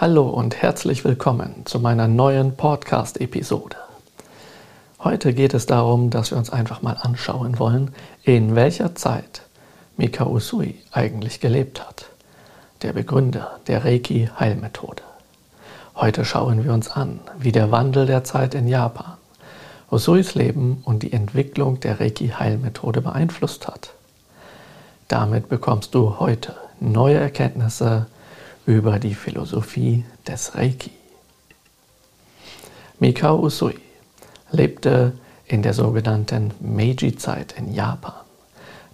Hallo und herzlich willkommen zu meiner neuen Podcast-Episode. Heute geht es darum, dass wir uns einfach mal anschauen wollen, in welcher Zeit Mikao Usui eigentlich gelebt hat, der Begründer der Reiki-Heilmethode. Heute schauen wir uns an, wie der Wandel der Zeit in Japan Usuis Leben und die Entwicklung der Reiki-Heilmethode beeinflusst hat. Damit bekommst du heute neue Erkenntnisse über die Philosophie des Reiki. Mikao Usui lebte in der sogenannten Meiji-Zeit in Japan.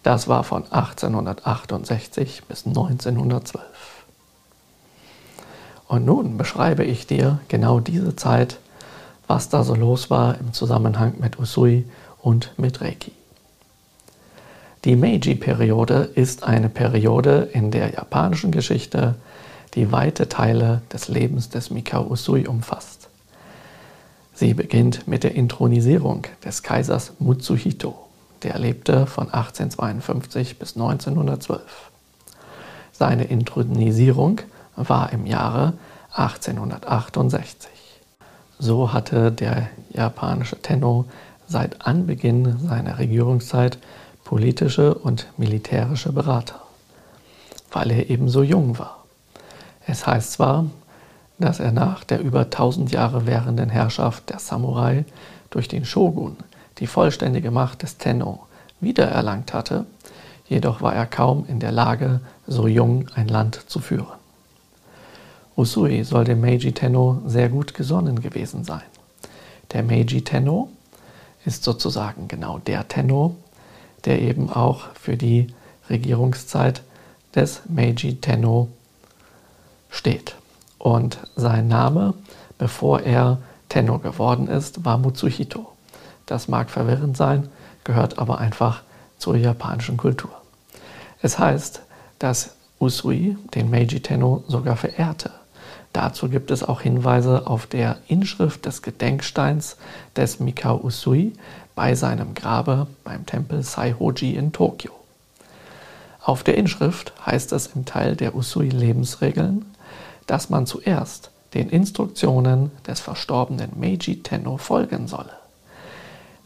Das war von 1868 bis 1912. Und nun beschreibe ich dir genau diese Zeit, was da so los war im Zusammenhang mit Usui und mit Reiki. Die Meiji-Periode ist eine Periode in der japanischen Geschichte, die weite Teile des Lebens des Mikao Usui umfasst. Sie beginnt mit der Intronisierung des Kaisers Mutsuhito, der lebte von 1852 bis 1912. Seine Intronisierung war im Jahre 1868. So hatte der japanische Tenno seit Anbeginn seiner Regierungszeit politische und militärische Berater, weil er ebenso jung war. Es heißt zwar, dass er nach der über 1000 Jahre währenden Herrschaft der Samurai durch den Shogun die vollständige Macht des Tenno wiedererlangt hatte, jedoch war er kaum in der Lage, so jung ein Land zu führen. Usui soll dem Meiji Tenno sehr gut gesonnen gewesen sein. Der Meiji Tenno ist sozusagen genau der Tenno, der eben auch für die Regierungszeit des Meiji Tenno steht. Und sein Name, bevor er Tenno geworden ist, war Mutsuhito. Das mag verwirrend sein, gehört aber einfach zur japanischen Kultur. Es heißt, dass Usui den Meiji Tenno sogar verehrte. Dazu gibt es auch Hinweise auf der Inschrift des Gedenksteins des Mikao Usui bei seinem Grabe beim Tempel Saihoji in Tokio. Auf der Inschrift heißt es im Teil der Usui-Lebensregeln, dass man zuerst den Instruktionen des verstorbenen Meiji Tenno folgen solle.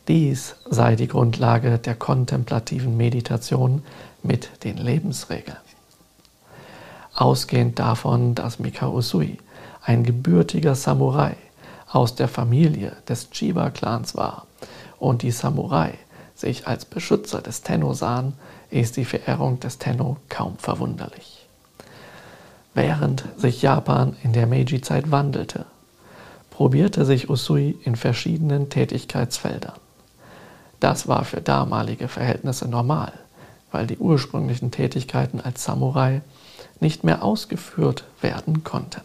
Dies sei die Grundlage der kontemplativen Meditation mit den Lebensregeln. Ausgehend davon, dass Mikao Usui ein gebürtiger Samurai aus der Familie des Chiba-Clans war und die Samurai sich als Beschützer des Tenno sahen, ist die Verehrung des Tenno kaum verwunderlich. Während sich Japan in der Meiji-Zeit wandelte, probierte sich Usui in verschiedenen Tätigkeitsfeldern. Das war für damalige Verhältnisse normal, weil die ursprünglichen Tätigkeiten als Samurai nicht mehr ausgeführt werden konnten.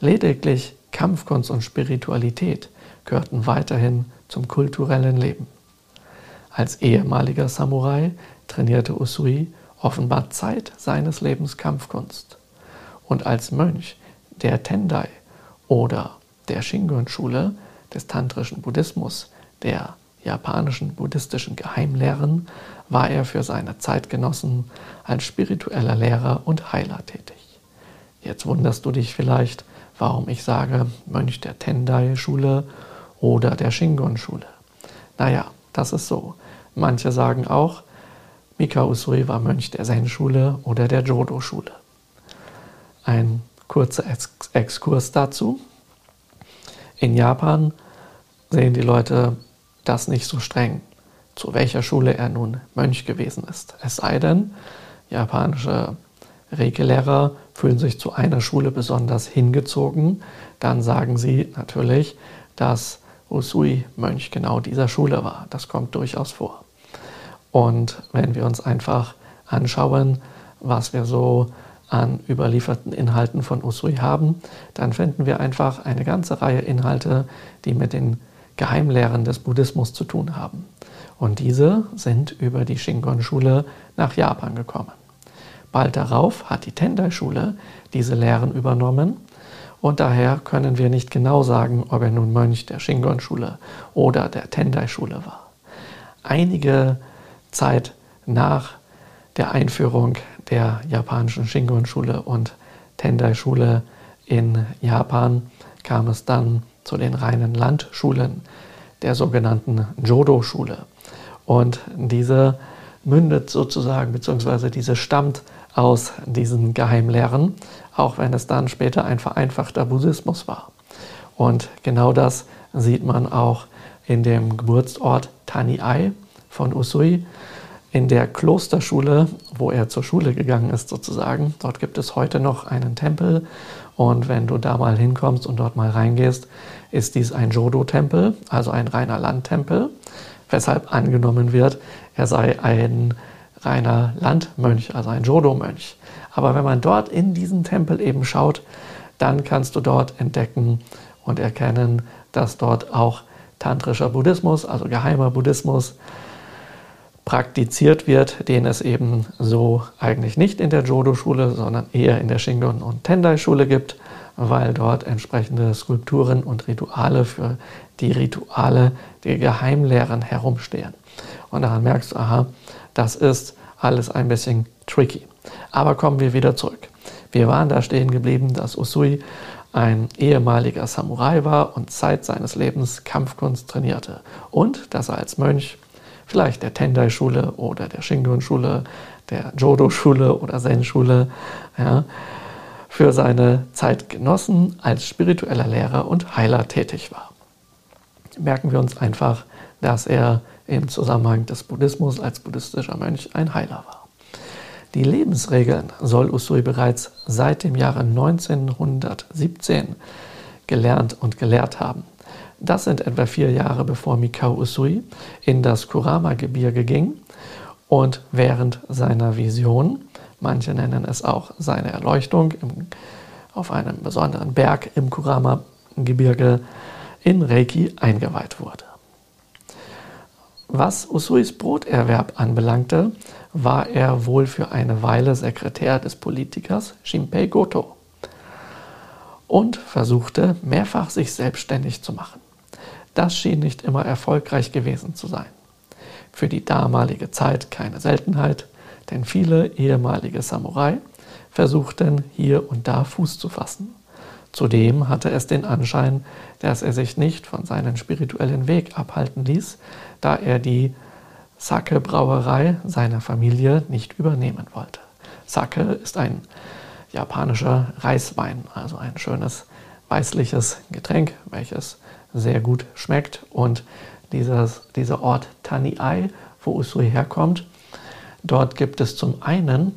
Lediglich Kampfkunst und Spiritualität gehörten weiterhin zum kulturellen Leben. Als ehemaliger Samurai trainierte Usui offenbar Zeit seines Lebens Kampfkunst und als Mönch der Tendai oder der Shingon-Schule des tantrischen Buddhismus, der japanischen buddhistischen Geheimlehren, war er für seine Zeitgenossen als spiritueller Lehrer und Heiler tätig. Jetzt wunderst du dich vielleicht, warum ich sage Mönch der Tendai-Schule oder der Shingon-Schule. Naja, das ist so. Manche sagen auch, Mika Usui war Mönch der Zen-Schule oder der Jodo-Schule. Ein kurzer Ex Exkurs dazu. In Japan sehen die Leute das nicht so streng, zu welcher Schule er nun Mönch gewesen ist. Es sei denn, japanische Regelehrer fühlen sich zu einer Schule besonders hingezogen, dann sagen sie natürlich, dass Usui Mönch genau dieser Schule war. Das kommt durchaus vor. Und wenn wir uns einfach anschauen, was wir so an überlieferten Inhalten von Usui haben, dann finden wir einfach eine ganze Reihe Inhalte, die mit den Geheimlehren des Buddhismus zu tun haben. Und diese sind über die Shingon-Schule nach Japan gekommen. Bald darauf hat die Tendai-Schule diese Lehren übernommen und daher können wir nicht genau sagen, ob er nun Mönch der Shingon-Schule oder der Tendai-Schule war. Einige Zeit nach der Einführung der japanischen Shingon-Schule und Tendai-Schule in Japan kam es dann zu den reinen Landschulen, der sogenannten Jodo-Schule. Und diese mündet sozusagen, beziehungsweise diese stammt aus diesen Geheimlehren, auch wenn es dann später ein vereinfachter Buddhismus war. Und genau das sieht man auch in dem Geburtsort Taniai von Usui, in der Klosterschule, wo er zur Schule gegangen ist sozusagen. Dort gibt es heute noch einen Tempel und wenn du da mal hinkommst und dort mal reingehst, ist dies ein Jodo-Tempel, also ein reiner Landtempel, weshalb angenommen wird, er sei ein reiner Landmönch, also ein Jodo-Mönch. Aber wenn man dort in diesen Tempel eben schaut, dann kannst du dort entdecken und erkennen, dass dort auch tantrischer Buddhismus, also geheimer Buddhismus, praktiziert wird, den es eben so eigentlich nicht in der Jodo-Schule, sondern eher in der Shingon- und Tendai-Schule gibt, weil dort entsprechende Skulpturen und Rituale für die Rituale der Geheimlehren herumstehen. Und daran merkst du, aha, das ist alles ein bisschen tricky. Aber kommen wir wieder zurück. Wir waren da stehen geblieben, dass Usui ein ehemaliger Samurai war und Zeit seines Lebens Kampfkunst trainierte und dass er als Mönch vielleicht der Tendai-Schule oder der Shingon-Schule, der Jodo-Schule oder Zen-Schule, ja, für seine Zeit genossen, als spiritueller Lehrer und Heiler tätig war. Merken wir uns einfach, dass er im Zusammenhang des Buddhismus als buddhistischer Mönch ein Heiler war. Die Lebensregeln soll Usui bereits seit dem Jahre 1917 gelernt und gelehrt haben. Das sind etwa vier Jahre bevor Mikao Usui in das Kurama-Gebirge ging und während seiner Vision, manche nennen es auch seine Erleuchtung, im, auf einem besonderen Berg im Kurama-Gebirge in Reiki eingeweiht wurde. Was Usuis Broterwerb anbelangte, war er wohl für eine Weile Sekretär des Politikers Shinpei Goto und versuchte mehrfach sich selbstständig zu machen. Das schien nicht immer erfolgreich gewesen zu sein. Für die damalige Zeit keine Seltenheit, denn viele ehemalige Samurai versuchten hier und da Fuß zu fassen. Zudem hatte es den Anschein, dass er sich nicht von seinem spirituellen Weg abhalten ließ, da er die Sake-Brauerei seiner Familie nicht übernehmen wollte. Sake ist ein japanischer Reiswein, also ein schönes weißliches Getränk, welches sehr gut schmeckt. Und dieses, dieser Ort Taniai, wo Usui herkommt, dort gibt es zum einen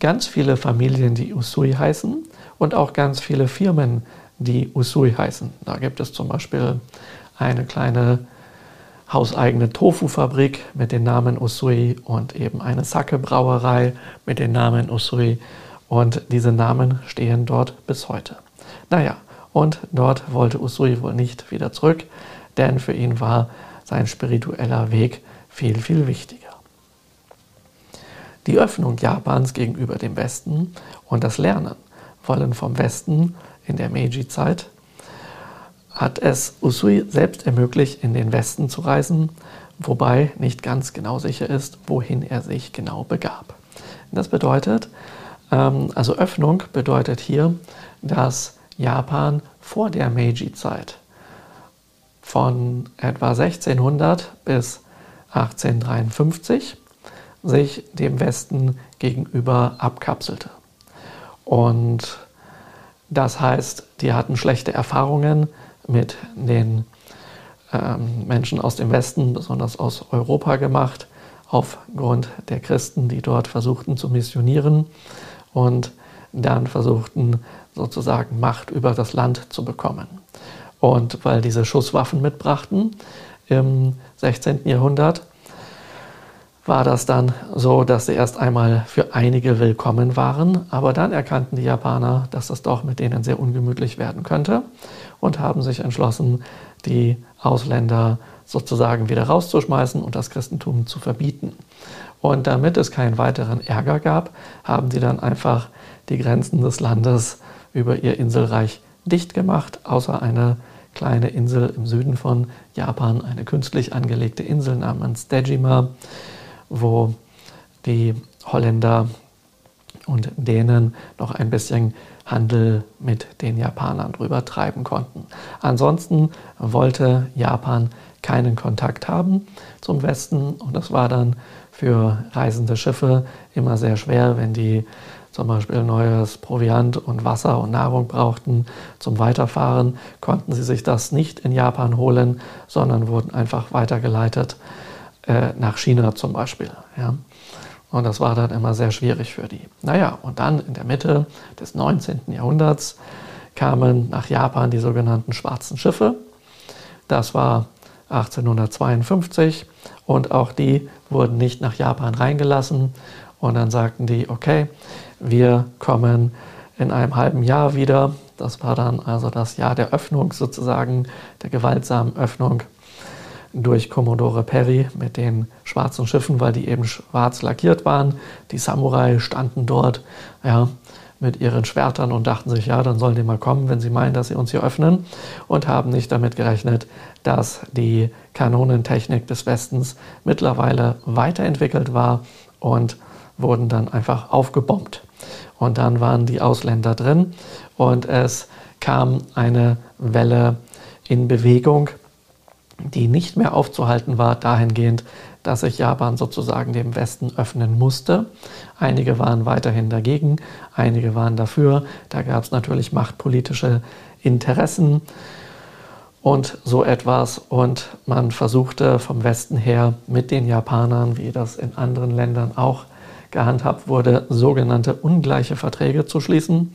ganz viele Familien, die Usui heißen und auch ganz viele Firmen, die Usui heißen. Da gibt es zum Beispiel eine kleine hauseigene Tofu-Fabrik mit dem Namen Usui und eben eine Sake-Brauerei mit dem Namen Usui. Und diese Namen stehen dort bis heute. Naja, und dort wollte Usui wohl nicht wieder zurück, denn für ihn war sein spiritueller Weg viel, viel wichtiger. Die Öffnung Japans gegenüber dem Westen und das Lernen wollen vom Westen in der Meiji-Zeit hat es Usui selbst ermöglicht, in den Westen zu reisen, wobei nicht ganz genau sicher ist, wohin er sich genau begab. Das bedeutet, ähm, also Öffnung bedeutet hier, dass Japan vor der Meiji-Zeit von etwa 1600 bis 1853 sich dem Westen gegenüber abkapselte. Und das heißt, die hatten schlechte Erfahrungen mit den ähm, Menschen aus dem Westen, besonders aus Europa gemacht, aufgrund der Christen, die dort versuchten zu missionieren und dann versuchten sozusagen Macht über das Land zu bekommen. Und weil diese Schusswaffen mitbrachten im 16. Jahrhundert, war das dann so, dass sie erst einmal für einige willkommen waren, aber dann erkannten die Japaner, dass das doch mit denen sehr ungemütlich werden könnte und haben sich entschlossen, die Ausländer sozusagen wieder rauszuschmeißen und das Christentum zu verbieten. Und damit es keinen weiteren Ärger gab, haben sie dann einfach die Grenzen des Landes über ihr Inselreich dicht gemacht, außer eine kleine Insel im Süden von Japan, eine künstlich angelegte Insel namens Dejima, wo die Holländer und denen noch ein bisschen Handel mit den Japanern drüber treiben konnten. Ansonsten wollte Japan keinen Kontakt haben zum Westen und das war dann für reisende Schiffe immer sehr schwer, wenn die zum Beispiel neues Proviant und Wasser und Nahrung brauchten zum Weiterfahren, konnten sie sich das nicht in Japan holen, sondern wurden einfach weitergeleitet äh, nach China zum Beispiel. Ja. Und das war dann immer sehr schwierig für die. Naja, und dann in der Mitte des 19. Jahrhunderts kamen nach Japan die sogenannten schwarzen Schiffe. Das war 1852 und auch die wurden nicht nach Japan reingelassen. Und dann sagten die, okay, wir kommen in einem halben Jahr wieder. Das war dann also das Jahr der Öffnung sozusagen, der gewaltsamen Öffnung durch Commodore Perry mit den schwarzen Schiffen, weil die eben schwarz lackiert waren. Die Samurai standen dort ja, mit ihren Schwertern und dachten sich, ja, dann sollen die mal kommen, wenn sie meinen, dass sie uns hier öffnen und haben nicht damit gerechnet, dass die Kanonentechnik des Westens mittlerweile weiterentwickelt war und wurden dann einfach aufgebombt. Und dann waren die Ausländer drin und es kam eine Welle in Bewegung, die nicht mehr aufzuhalten war, dahingehend, dass sich Japan sozusagen dem Westen öffnen musste. Einige waren weiterhin dagegen, einige waren dafür. Da gab es natürlich machtpolitische Interessen und so etwas. Und man versuchte vom Westen her mit den Japanern, wie das in anderen Ländern auch gehandhabt wurde, sogenannte ungleiche Verträge zu schließen.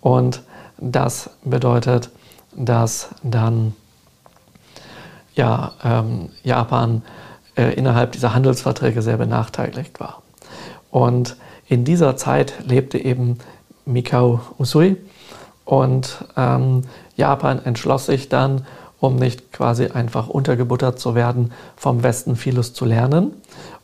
Und das bedeutet, dass dann ja, ähm, Japan äh, innerhalb dieser Handelsverträge sehr benachteiligt war. Und in dieser Zeit lebte eben Mikao Usui und ähm, Japan entschloss sich dann, um nicht quasi einfach untergebuttert zu werden, vom Westen vieles zu lernen.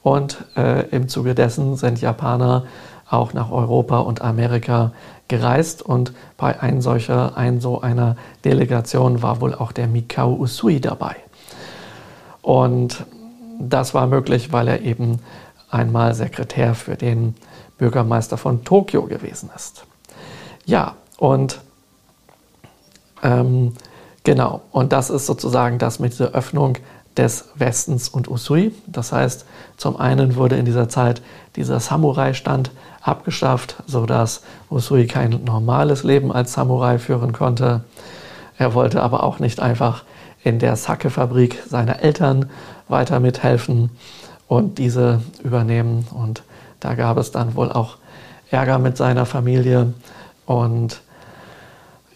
Und äh, im Zuge dessen sind Japaner auch nach Europa und Amerika gereist und bei ein solcher, ein so einer Delegation war wohl auch der Mikao Usui dabei. Und das war möglich, weil er eben einmal Sekretär für den Bürgermeister von Tokio gewesen ist. Ja, und ähm, genau, und das ist sozusagen das mit dieser Öffnung des Westens und Usui. Das heißt, zum einen wurde in dieser Zeit dieser Samurai-Stand abgeschafft, sodass Usui kein normales Leben als Samurai führen konnte. Er wollte aber auch nicht einfach in der Sake-Fabrik seiner Eltern weiter mithelfen und diese übernehmen. Und da gab es dann wohl auch Ärger mit seiner Familie. Und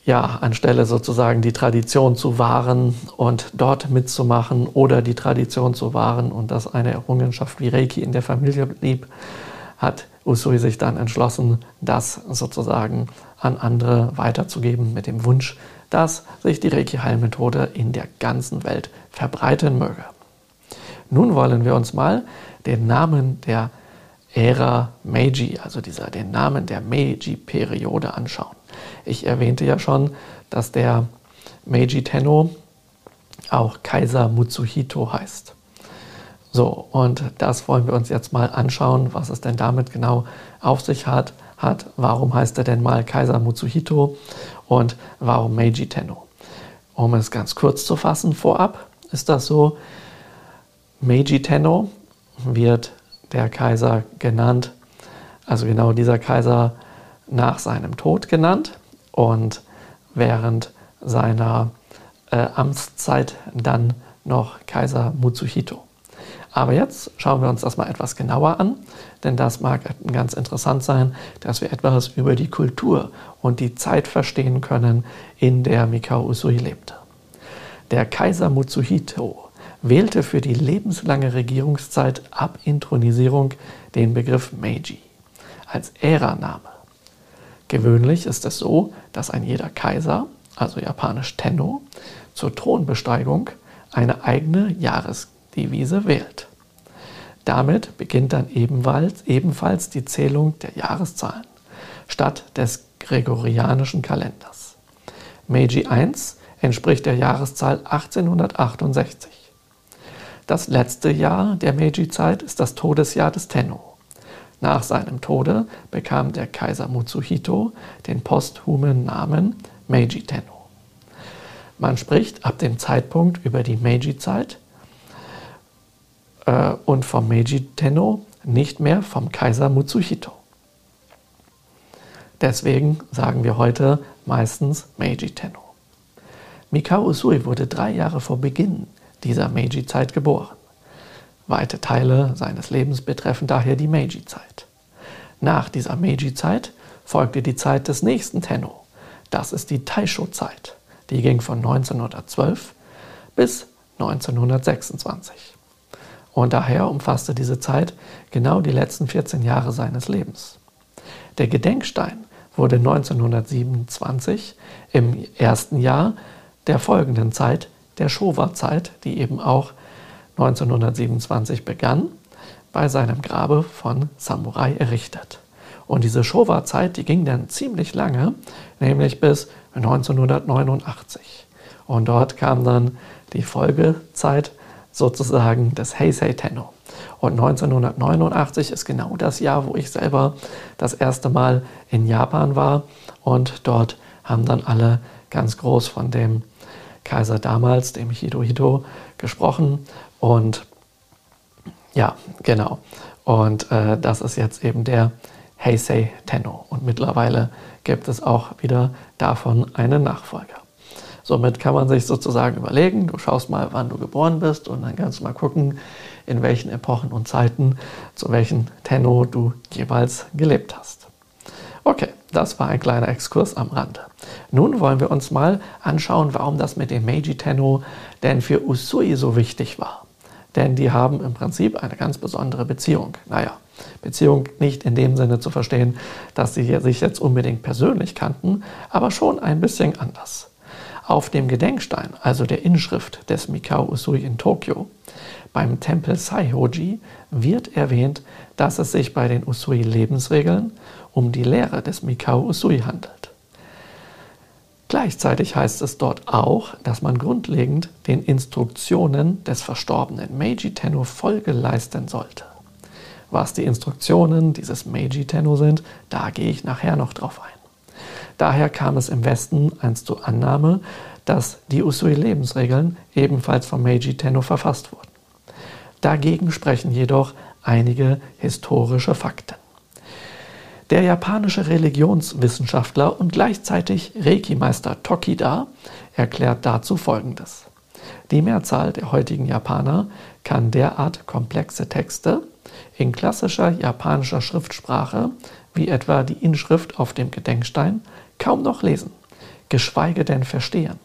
ja, anstelle sozusagen die Tradition zu wahren und dort mitzumachen oder die Tradition zu wahren und dass eine Errungenschaft wie Reiki in der Familie blieb, hat Usui sich dann entschlossen, das sozusagen an andere weiterzugeben mit dem Wunsch, dass sich die Reiki-Heilmethode in der ganzen Welt verbreiten möge. Nun wollen wir uns mal den Namen der Ära Meiji, also dieser, den Namen der Meiji-Periode anschauen. Ich erwähnte ja schon, dass der Meiji Tenno auch Kaiser Mutsuhito heißt. So, und das wollen wir uns jetzt mal anschauen, was es denn damit genau auf sich hat. hat. Warum heißt er denn mal Kaiser Mutsuhito und warum Meiji Tenno? Um es ganz kurz zu fassen, vorab ist das so, Meiji Tenno wird der Kaiser genannt, also genau dieser Kaiser nach seinem Tod genannt und während seiner äh, Amtszeit dann noch Kaiser Mutsuhito. Aber jetzt schauen wir uns das mal etwas genauer an, denn das mag ganz interessant sein, dass wir etwas über die Kultur und die Zeit verstehen können, in der Mikao Usui lebte. Der Kaiser Mutsuhito wählte für die lebenslange Regierungszeit ab Intronisierung den Begriff Meiji als Äraname. Gewöhnlich ist es so, dass ein jeder Kaiser, also japanisch Tenno, zur Thronbesteigung eine eigene Jahresdevise wählt. Damit beginnt dann ebenfalls, ebenfalls die Zählung der Jahreszahlen statt des gregorianischen Kalenders. Meiji I entspricht der Jahreszahl 1868. Das letzte Jahr der Meiji-Zeit ist das Todesjahr des Tenno. Nach seinem Tode bekam der Kaiser Mutsuhito den posthumen Namen Meiji Tenno. Man spricht ab dem Zeitpunkt über die Meiji-Zeit äh, und vom Meiji Tenno nicht mehr vom Kaiser Mutsuhito. Deswegen sagen wir heute meistens Meiji Tenno. Mikao Usui wurde drei Jahre vor Beginn dieser Meiji-Zeit geboren. Weite Teile seines Lebens betreffen daher die Meiji-Zeit. Nach dieser Meiji-Zeit folgte die Zeit des nächsten Tenno. Das ist die Taisho-Zeit. Die ging von 1912 bis 1926. Und daher umfasste diese Zeit genau die letzten 14 Jahre seines Lebens. Der Gedenkstein wurde 1927 im ersten Jahr der folgenden Zeit, der Showa-Zeit, die eben auch 1927 begann, bei seinem Grabe von Samurai errichtet. Und diese Showa-Zeit, die ging dann ziemlich lange, nämlich bis 1989. Und dort kam dann die Folgezeit sozusagen des Heisei Tenno. Und 1989 ist genau das Jahr, wo ich selber das erste Mal in Japan war. Und dort haben dann alle ganz groß von dem Kaiser damals, dem Hirohito, gesprochen. Und ja, genau. Und äh, das ist jetzt eben der Heisei Tenno. Und mittlerweile gibt es auch wieder davon einen Nachfolger. Somit kann man sich sozusagen überlegen, du schaust mal, wann du geboren bist und dann kannst du mal gucken, in welchen Epochen und Zeiten, zu welchen Tenno du jeweils gelebt hast. Okay, das war ein kleiner Exkurs am Rande. Nun wollen wir uns mal anschauen, warum das mit dem Meiji Tenno denn für Usui so wichtig war. Denn die haben im Prinzip eine ganz besondere Beziehung. Naja, Beziehung nicht in dem Sinne zu verstehen, dass sie sich jetzt unbedingt persönlich kannten, aber schon ein bisschen anders. Auf dem Gedenkstein, also der Inschrift des Mikao Usui in Tokio, beim Tempel Saihoji, wird erwähnt, dass es sich bei den Usui-Lebensregeln um die Lehre des Mikao Usui handelt. Gleichzeitig heißt es dort auch, dass man grundlegend den Instruktionen des verstorbenen Meiji Tenno Folge leisten sollte. Was die Instruktionen dieses Meiji Tenno sind, da gehe ich nachher noch drauf ein. Daher kam es im Westen einst zur Annahme, dass die Usui-Lebensregeln ebenfalls von Meiji Tenno verfasst wurden. Dagegen sprechen jedoch einige historische Fakten. Der japanische Religionswissenschaftler und gleichzeitig Reiki-Meister Tokida erklärt dazu Folgendes. Die Mehrzahl der heutigen Japaner kann derart komplexe Texte in klassischer japanischer Schriftsprache wie etwa die Inschrift auf dem Gedenkstein kaum noch lesen, geschweige denn verstehen.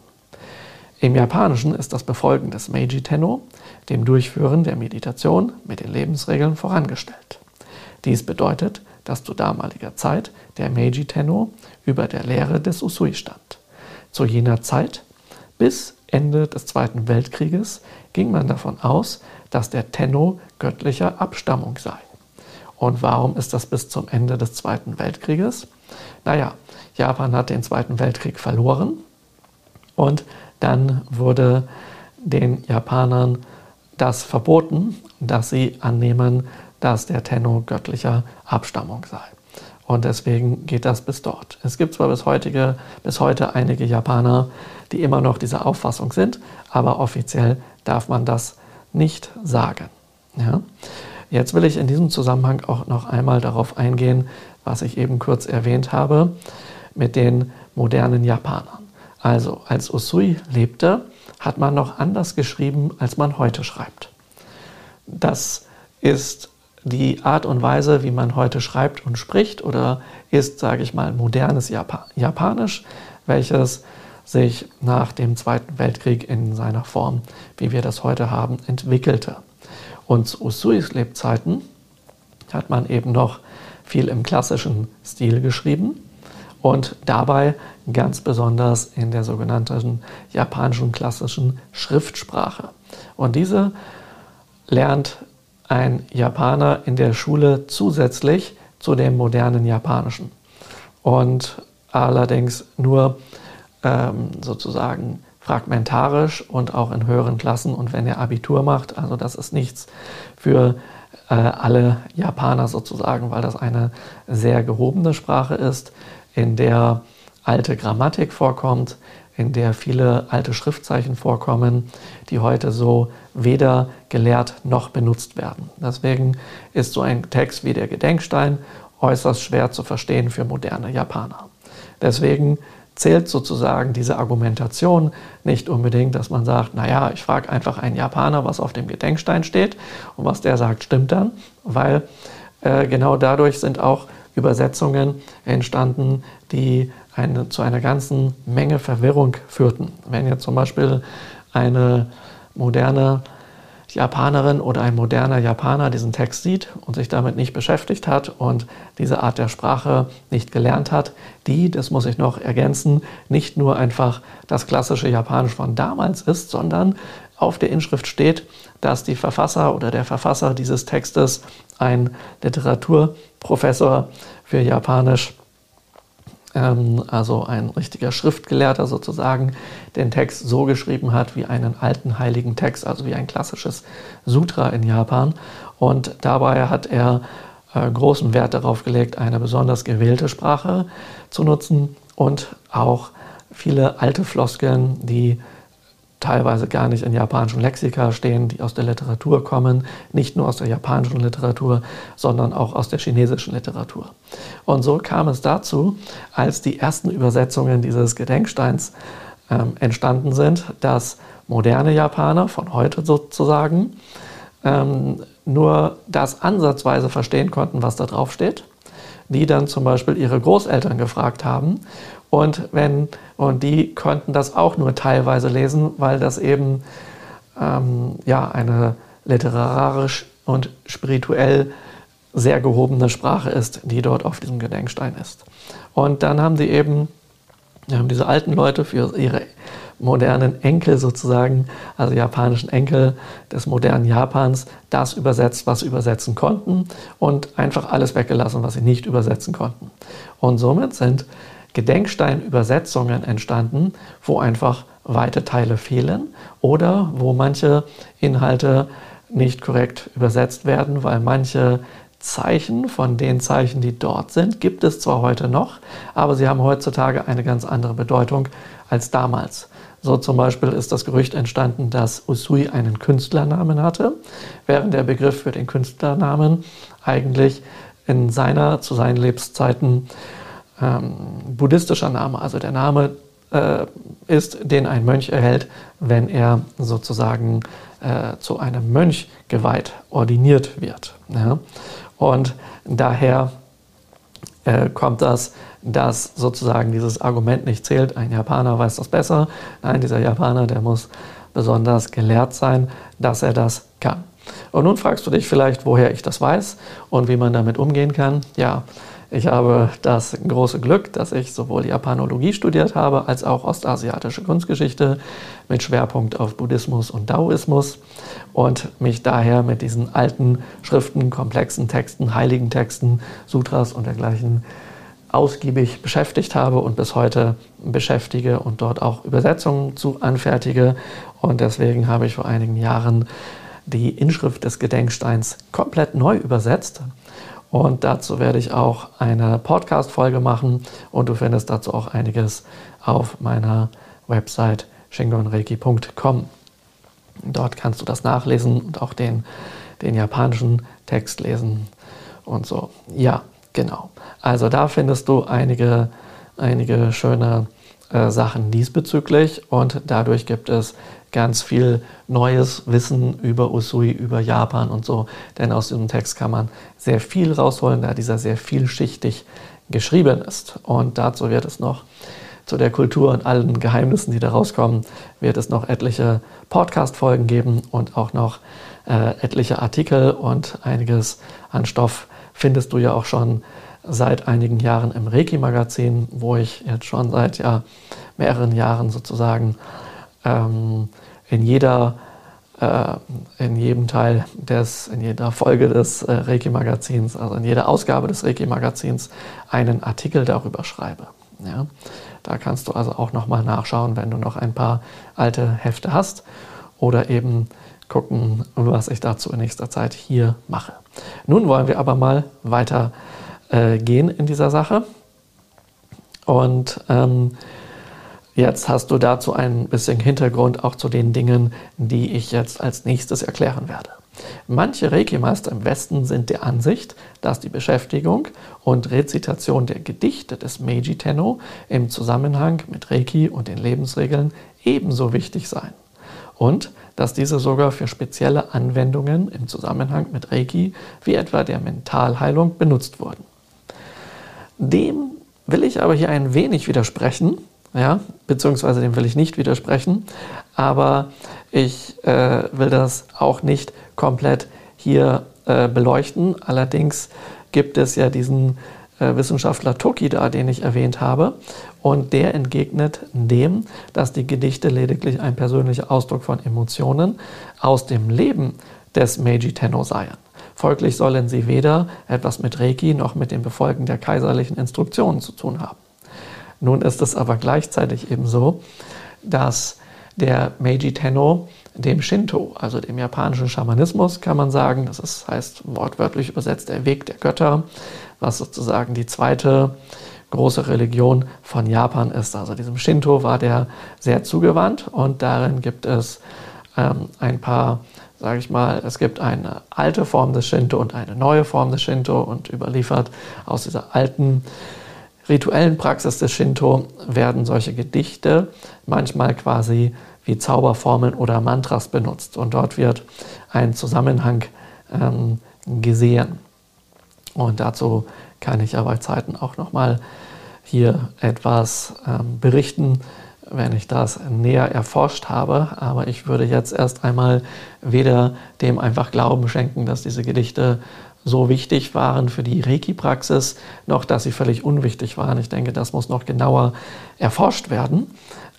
Im Japanischen ist das Befolgen des Meiji Tenno dem Durchführen der Meditation mit den Lebensregeln vorangestellt. Dies bedeutet, dass zu damaliger Zeit der Meiji Tenno über der Lehre des Usui stand. Zu jener Zeit, bis Ende des Zweiten Weltkrieges, ging man davon aus, dass der Tenno göttlicher Abstammung sei. Und warum ist das bis zum Ende des Zweiten Weltkrieges? Naja, Japan hat den Zweiten Weltkrieg verloren und dann wurde den Japanern das verboten, dass sie annehmen, dass der Tenno göttlicher Abstammung sei. Und deswegen geht das bis dort. Es gibt zwar bis, heutige, bis heute einige Japaner, die immer noch dieser Auffassung sind, aber offiziell darf man das nicht sagen. Ja? Jetzt will ich in diesem Zusammenhang auch noch einmal darauf eingehen, was ich eben kurz erwähnt habe, mit den modernen Japanern. Also als Usui lebte, hat man noch anders geschrieben, als man heute schreibt. Das ist die Art und Weise, wie man heute schreibt und spricht oder ist, sage ich mal, modernes Japanisch, welches sich nach dem Zweiten Weltkrieg in seiner Form, wie wir das heute haben, entwickelte. Und zu Usuis Lebzeiten hat man eben noch viel im klassischen Stil geschrieben und dabei ganz besonders in der sogenannten japanischen klassischen Schriftsprache. Und diese lernt ein Japaner in der Schule zusätzlich zu dem modernen Japanischen. Und allerdings nur ähm, sozusagen fragmentarisch und auch in höheren Klassen und wenn er Abitur macht. Also das ist nichts für äh, alle Japaner sozusagen, weil das eine sehr gehobene Sprache ist, in der alte Grammatik vorkommt, in der viele alte Schriftzeichen vorkommen, die heute so weder gelehrt noch benutzt werden. Deswegen ist so ein Text wie der Gedenkstein äußerst schwer zu verstehen für moderne Japaner. Deswegen zählt sozusagen diese Argumentation nicht unbedingt, dass man sagt, naja, ich frage einfach einen Japaner, was auf dem Gedenkstein steht und was der sagt, stimmt dann, weil äh, genau dadurch sind auch Übersetzungen entstanden, die eine, zu einer ganzen Menge Verwirrung führten. Wenn jetzt zum Beispiel eine moderne Japanerin oder ein moderner Japaner diesen Text sieht und sich damit nicht beschäftigt hat und diese Art der Sprache nicht gelernt hat, die, das muss ich noch ergänzen, nicht nur einfach das klassische Japanisch von damals ist, sondern auf der Inschrift steht, dass die Verfasser oder der Verfasser dieses Textes ein Literaturprofessor für Japanisch ähm, also ein richtiger Schriftgelehrter sozusagen, den Text so geschrieben hat wie einen alten heiligen Text, also wie ein klassisches Sutra in Japan. Und dabei hat er äh, großen Wert darauf gelegt, eine besonders gewählte Sprache zu nutzen und auch viele alte Floskeln, die teilweise gar nicht in japanischen Lexika stehen, die aus der Literatur kommen, nicht nur aus der japanischen Literatur, sondern auch aus der chinesischen Literatur. Und so kam es dazu, als die ersten Übersetzungen dieses Gedenksteins ähm, entstanden sind, dass moderne Japaner von heute sozusagen ähm, nur das ansatzweise verstehen konnten, was da drauf steht, die dann zum Beispiel ihre Großeltern gefragt haben und, wenn, und die konnten das auch nur teilweise lesen, weil das eben ähm, ja, eine literarisch und spirituell sehr gehobene Sprache ist, die dort auf diesem Gedenkstein ist. Und dann haben sie eben, haben diese alten Leute für ihre modernen Enkel sozusagen, also japanischen Enkel des modernen Japans, das übersetzt, was sie übersetzen konnten und einfach alles weggelassen, was sie nicht übersetzen konnten. Und somit sind Gedenksteinübersetzungen entstanden, wo einfach weite Teile fehlen oder wo manche Inhalte nicht korrekt übersetzt werden, weil manche Zeichen von den Zeichen, die dort sind, gibt es zwar heute noch, aber sie haben heutzutage eine ganz andere Bedeutung als damals. So zum Beispiel ist das Gerücht entstanden, dass Usui einen Künstlernamen hatte, während der Begriff für den Künstlernamen eigentlich in seiner, zu seinen Lebenszeiten ähm, buddhistischer Name, also der Name äh, ist, den ein Mönch erhält, wenn er sozusagen äh, zu einem Mönch geweiht, ordiniert wird. Ja? Und daher äh, kommt das, dass sozusagen dieses Argument nicht zählt, ein Japaner weiß das besser. Nein, dieser Japaner, der muss besonders gelehrt sein, dass er das kann. Und nun fragst du dich vielleicht, woher ich das weiß und wie man damit umgehen kann. Ja, ich habe das große Glück, dass ich sowohl Japanologie studiert habe als auch ostasiatische Kunstgeschichte mit Schwerpunkt auf Buddhismus und Daoismus und mich daher mit diesen alten Schriften, komplexen Texten, heiligen Texten, Sutras und dergleichen ausgiebig beschäftigt habe und bis heute beschäftige und dort auch Übersetzungen zu anfertige. Und deswegen habe ich vor einigen Jahren die Inschrift des Gedenksteins komplett neu übersetzt und dazu werde ich auch eine Podcast-Folge machen und du findest dazu auch einiges auf meiner Website shingonreiki.com. Dort kannst du das nachlesen und auch den, den japanischen Text lesen und so. Ja, genau. Also da findest du einige, einige schöne äh, Sachen diesbezüglich und dadurch gibt es ganz viel neues Wissen über Usui, über Japan und so. Denn aus diesem Text kann man sehr viel rausholen, da dieser sehr vielschichtig geschrieben ist. Und dazu wird es noch zu der Kultur und allen Geheimnissen, die da rauskommen, wird es noch etliche Podcast-Folgen geben und auch noch äh, etliche Artikel und einiges an Stoff findest du ja auch schon seit einigen Jahren im Reiki-Magazin, wo ich jetzt schon seit ja, mehreren Jahren sozusagen ähm, in jeder äh, in jedem Teil des, in jeder Folge des äh, Reiki-Magazins, also in jeder Ausgabe des Reiki-Magazins einen Artikel darüber schreibe. Ja? Da kannst du also auch nochmal nachschauen, wenn du noch ein paar alte Hefte hast oder eben gucken, was ich dazu in nächster Zeit hier mache. Nun wollen wir aber mal weiter äh, gehen in dieser Sache. Und ähm, jetzt hast du dazu ein bisschen Hintergrund auch zu den Dingen, die ich jetzt als nächstes erklären werde. Manche Reiki-Meister im Westen sind der Ansicht, dass die Beschäftigung und Rezitation der Gedichte des Meiji Tenno im Zusammenhang mit Reiki und den Lebensregeln ebenso wichtig seien. Und dass diese sogar für spezielle Anwendungen im Zusammenhang mit Reiki, wie etwa der Mentalheilung, benutzt wurden. Dem will ich aber hier ein wenig widersprechen, ja, beziehungsweise dem will ich nicht widersprechen, aber ich äh, will das auch nicht komplett hier äh, beleuchten. Allerdings gibt es ja diesen äh, Wissenschaftler Tokida, den ich erwähnt habe, und der entgegnet dem, dass die Gedichte lediglich ein persönlicher Ausdruck von Emotionen aus dem Leben des Meiji Tenno seien. Folglich sollen sie weder etwas mit Reiki noch mit dem Befolgen der kaiserlichen Instruktionen zu tun haben. Nun ist es aber gleichzeitig eben so, dass der Meiji Tenno dem Shinto, also dem japanischen Schamanismus, kann man sagen, das ist, heißt wortwörtlich übersetzt der Weg der Götter, was sozusagen die zweite große Religion von Japan ist. Also diesem Shinto war der sehr zugewandt und darin gibt es ähm, ein paar, sage ich mal, es gibt eine alte Form des Shinto und eine neue Form des Shinto und überliefert aus dieser alten rituellen Praxis des Shinto werden solche Gedichte manchmal quasi wie Zauberformeln oder Mantras benutzt. Und dort wird ein Zusammenhang ähm, gesehen. Und dazu kann ich aber Zeiten auch nochmal hier etwas ähm, berichten, wenn ich das näher erforscht habe. Aber ich würde jetzt erst einmal weder dem einfach Glauben schenken, dass diese Gedichte so wichtig waren für die Reiki-Praxis, noch dass sie völlig unwichtig waren. Ich denke, das muss noch genauer erforscht werden.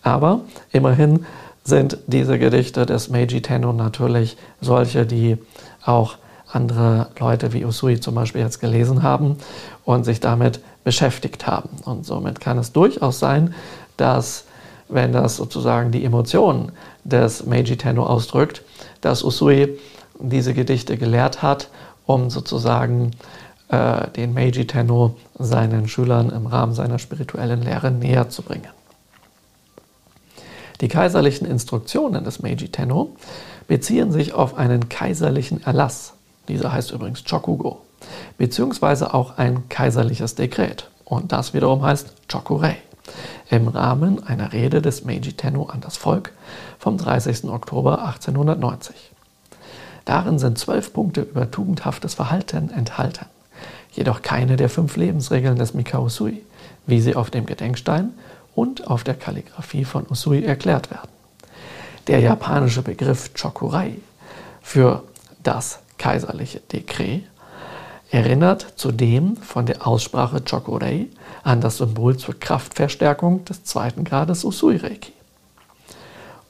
Aber immerhin sind diese Gedichte des Meiji Tenno natürlich solche, die auch andere Leute wie Usui zum Beispiel jetzt gelesen haben und sich damit beschäftigt haben. Und somit kann es durchaus sein, dass, wenn das sozusagen die Emotionen des Meiji Tenno ausdrückt, dass Usui diese Gedichte gelehrt hat, um sozusagen äh, den Meiji Tenno seinen Schülern im Rahmen seiner spirituellen Lehre näher zu bringen. Die kaiserlichen Instruktionen des Meiji Tenno beziehen sich auf einen kaiserlichen Erlass, dieser heißt übrigens Chokugo, beziehungsweise auch ein kaiserliches Dekret, und das wiederum heißt Chokurei, im Rahmen einer Rede des Meiji Tenno an das Volk vom 30. Oktober 1890. Darin sind zwölf Punkte über tugendhaftes Verhalten enthalten, jedoch keine der fünf Lebensregeln des Mikao Sui, wie sie auf dem Gedenkstein und auf der Kalligraphie von Usui erklärt werden. Der japanische Begriff Chokurai für das kaiserliche Dekret erinnert zudem von der Aussprache Chokurei an das Symbol zur Kraftverstärkung des zweiten Grades Usui Reiki.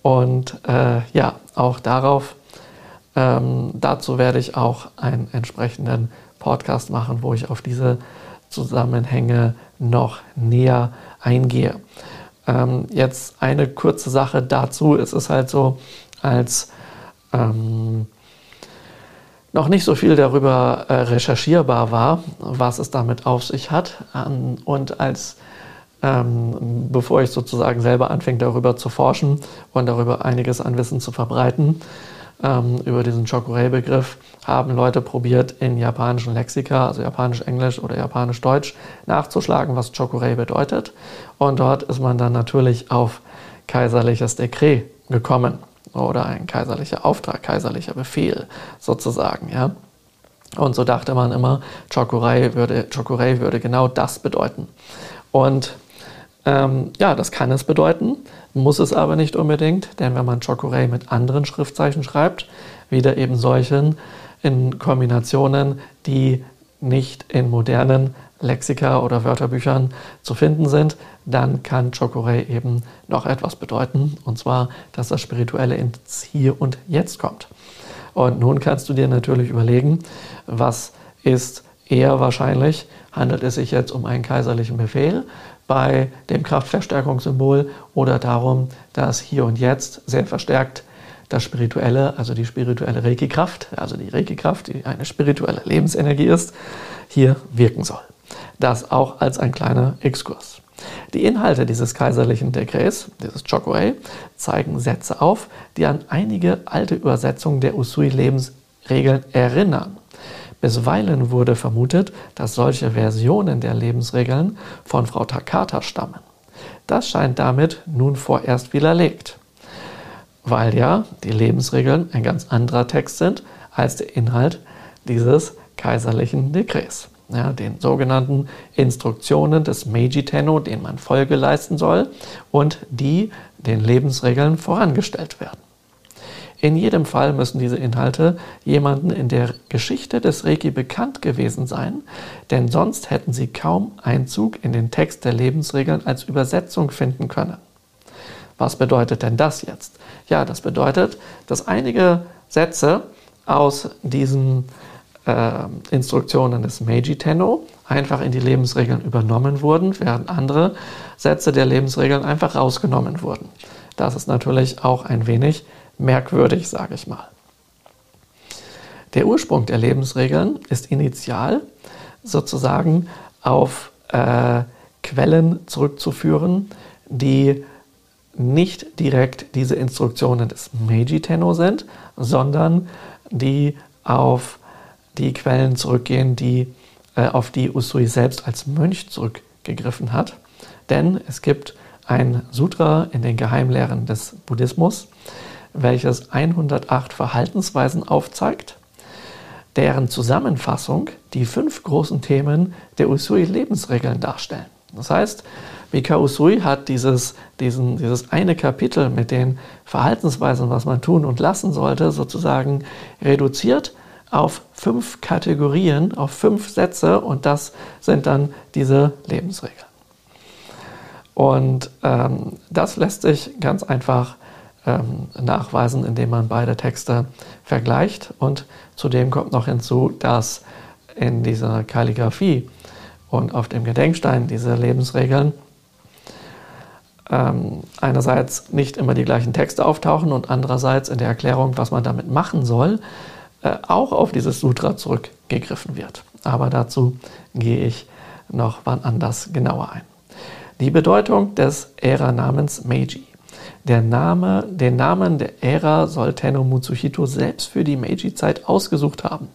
Und äh, ja, auch darauf, ähm, dazu werde ich auch einen entsprechenden Podcast machen, wo ich auf diese Zusammenhänge noch näher eingehe. Ähm, jetzt eine kurze Sache dazu. Es ist halt so, als ähm, noch nicht so viel darüber äh, recherchierbar war, was es damit auf sich hat. Ähm, und als ähm, bevor ich sozusagen selber anfing, darüber zu forschen und darüber einiges an Wissen zu verbreiten, ähm, über diesen Chokurei-Begriff, haben Leute probiert, in japanischen Lexika, also japanisch-englisch oder japanisch-deutsch, nachzuschlagen, was Chokurei bedeutet. Und dort ist man dann natürlich auf kaiserliches Dekret gekommen oder ein kaiserlicher Auftrag, kaiserlicher Befehl sozusagen, ja. Und so dachte man immer, Chokurei würde, Chokurei würde genau das bedeuten. Und ähm, ja, das kann es bedeuten, muss es aber nicht unbedingt, denn wenn man Chokurei mit anderen Schriftzeichen schreibt, wieder eben solchen in Kombinationen, die nicht in modernen Lexika oder Wörterbüchern zu finden sind, dann kann Chokurei eben noch etwas bedeuten, und zwar, dass das Spirituelle ins Hier und Jetzt kommt. Und nun kannst du dir natürlich überlegen, was ist eher wahrscheinlich, handelt es sich jetzt um einen kaiserlichen Befehl bei dem Kraftverstärkungssymbol oder darum, dass hier und jetzt sehr verstärkt das Spirituelle, also die spirituelle Reiki-Kraft, also die Reiki-Kraft, die eine spirituelle Lebensenergie ist, hier wirken soll. Das auch als ein kleiner Exkurs. Die Inhalte dieses kaiserlichen Dekrets, dieses Chokuei, zeigen Sätze auf, die an einige alte Übersetzungen der Usui-Lebensregeln erinnern. Bisweilen wurde vermutet, dass solche Versionen der Lebensregeln von Frau Takata stammen. Das scheint damit nun vorerst widerlegt, weil ja die Lebensregeln ein ganz anderer Text sind als der Inhalt dieses kaiserlichen Dekrets ja, den sogenannten Instruktionen des Meiji Tenno, denen man Folge leisten soll und die den Lebensregeln vorangestellt werden. In jedem Fall müssen diese Inhalte jemanden in der Geschichte des Reiki bekannt gewesen sein, denn sonst hätten sie kaum Einzug in den Text der Lebensregeln als Übersetzung finden können. Was bedeutet denn das jetzt? Ja, das bedeutet, dass einige Sätze aus diesen äh, Instruktionen des Meiji Tenno einfach in die Lebensregeln übernommen wurden, während andere Sätze der Lebensregeln einfach rausgenommen wurden. Das ist natürlich auch ein wenig merkwürdig, sage ich mal. Der Ursprung der Lebensregeln ist initial sozusagen auf äh, Quellen zurückzuführen, die nicht direkt diese Instruktionen des Meiji Tenno sind, sondern die auf die Quellen zurückgehen, die, äh, auf die Usui selbst als Mönch zurückgegriffen hat. Denn es gibt ein Sutra in den Geheimlehren des Buddhismus, welches 108 Verhaltensweisen aufzeigt, deren Zusammenfassung die fünf großen Themen der Usui-Lebensregeln darstellen. Das heißt, Mika Usui hat dieses, diesen, dieses eine Kapitel mit den Verhaltensweisen, was man tun und lassen sollte, sozusagen reduziert auf fünf Kategorien, auf fünf Sätze und das sind dann diese Lebensregeln. Und ähm, das lässt sich ganz einfach ähm, nachweisen, indem man beide Texte vergleicht. Und zudem kommt noch hinzu, dass in dieser Kalligraphie und auf dem Gedenkstein diese Lebensregeln ähm, einerseits nicht immer die gleichen Texte auftauchen und andererseits in der Erklärung, was man damit machen soll, äh, auch auf dieses Sutra zurückgegriffen wird. Aber dazu gehe ich noch wann anders genauer ein. Die Bedeutung des Ära-Namens Meiji. Der Name, den Namen der Ära soll Tenno Mutsuhito selbst für die Meiji-Zeit ausgesucht haben.